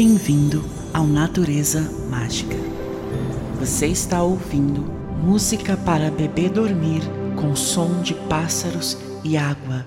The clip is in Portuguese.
bem-vindo ao Natureza Mágica. Você está ouvindo música para bebê dormir com som de pássaros e água.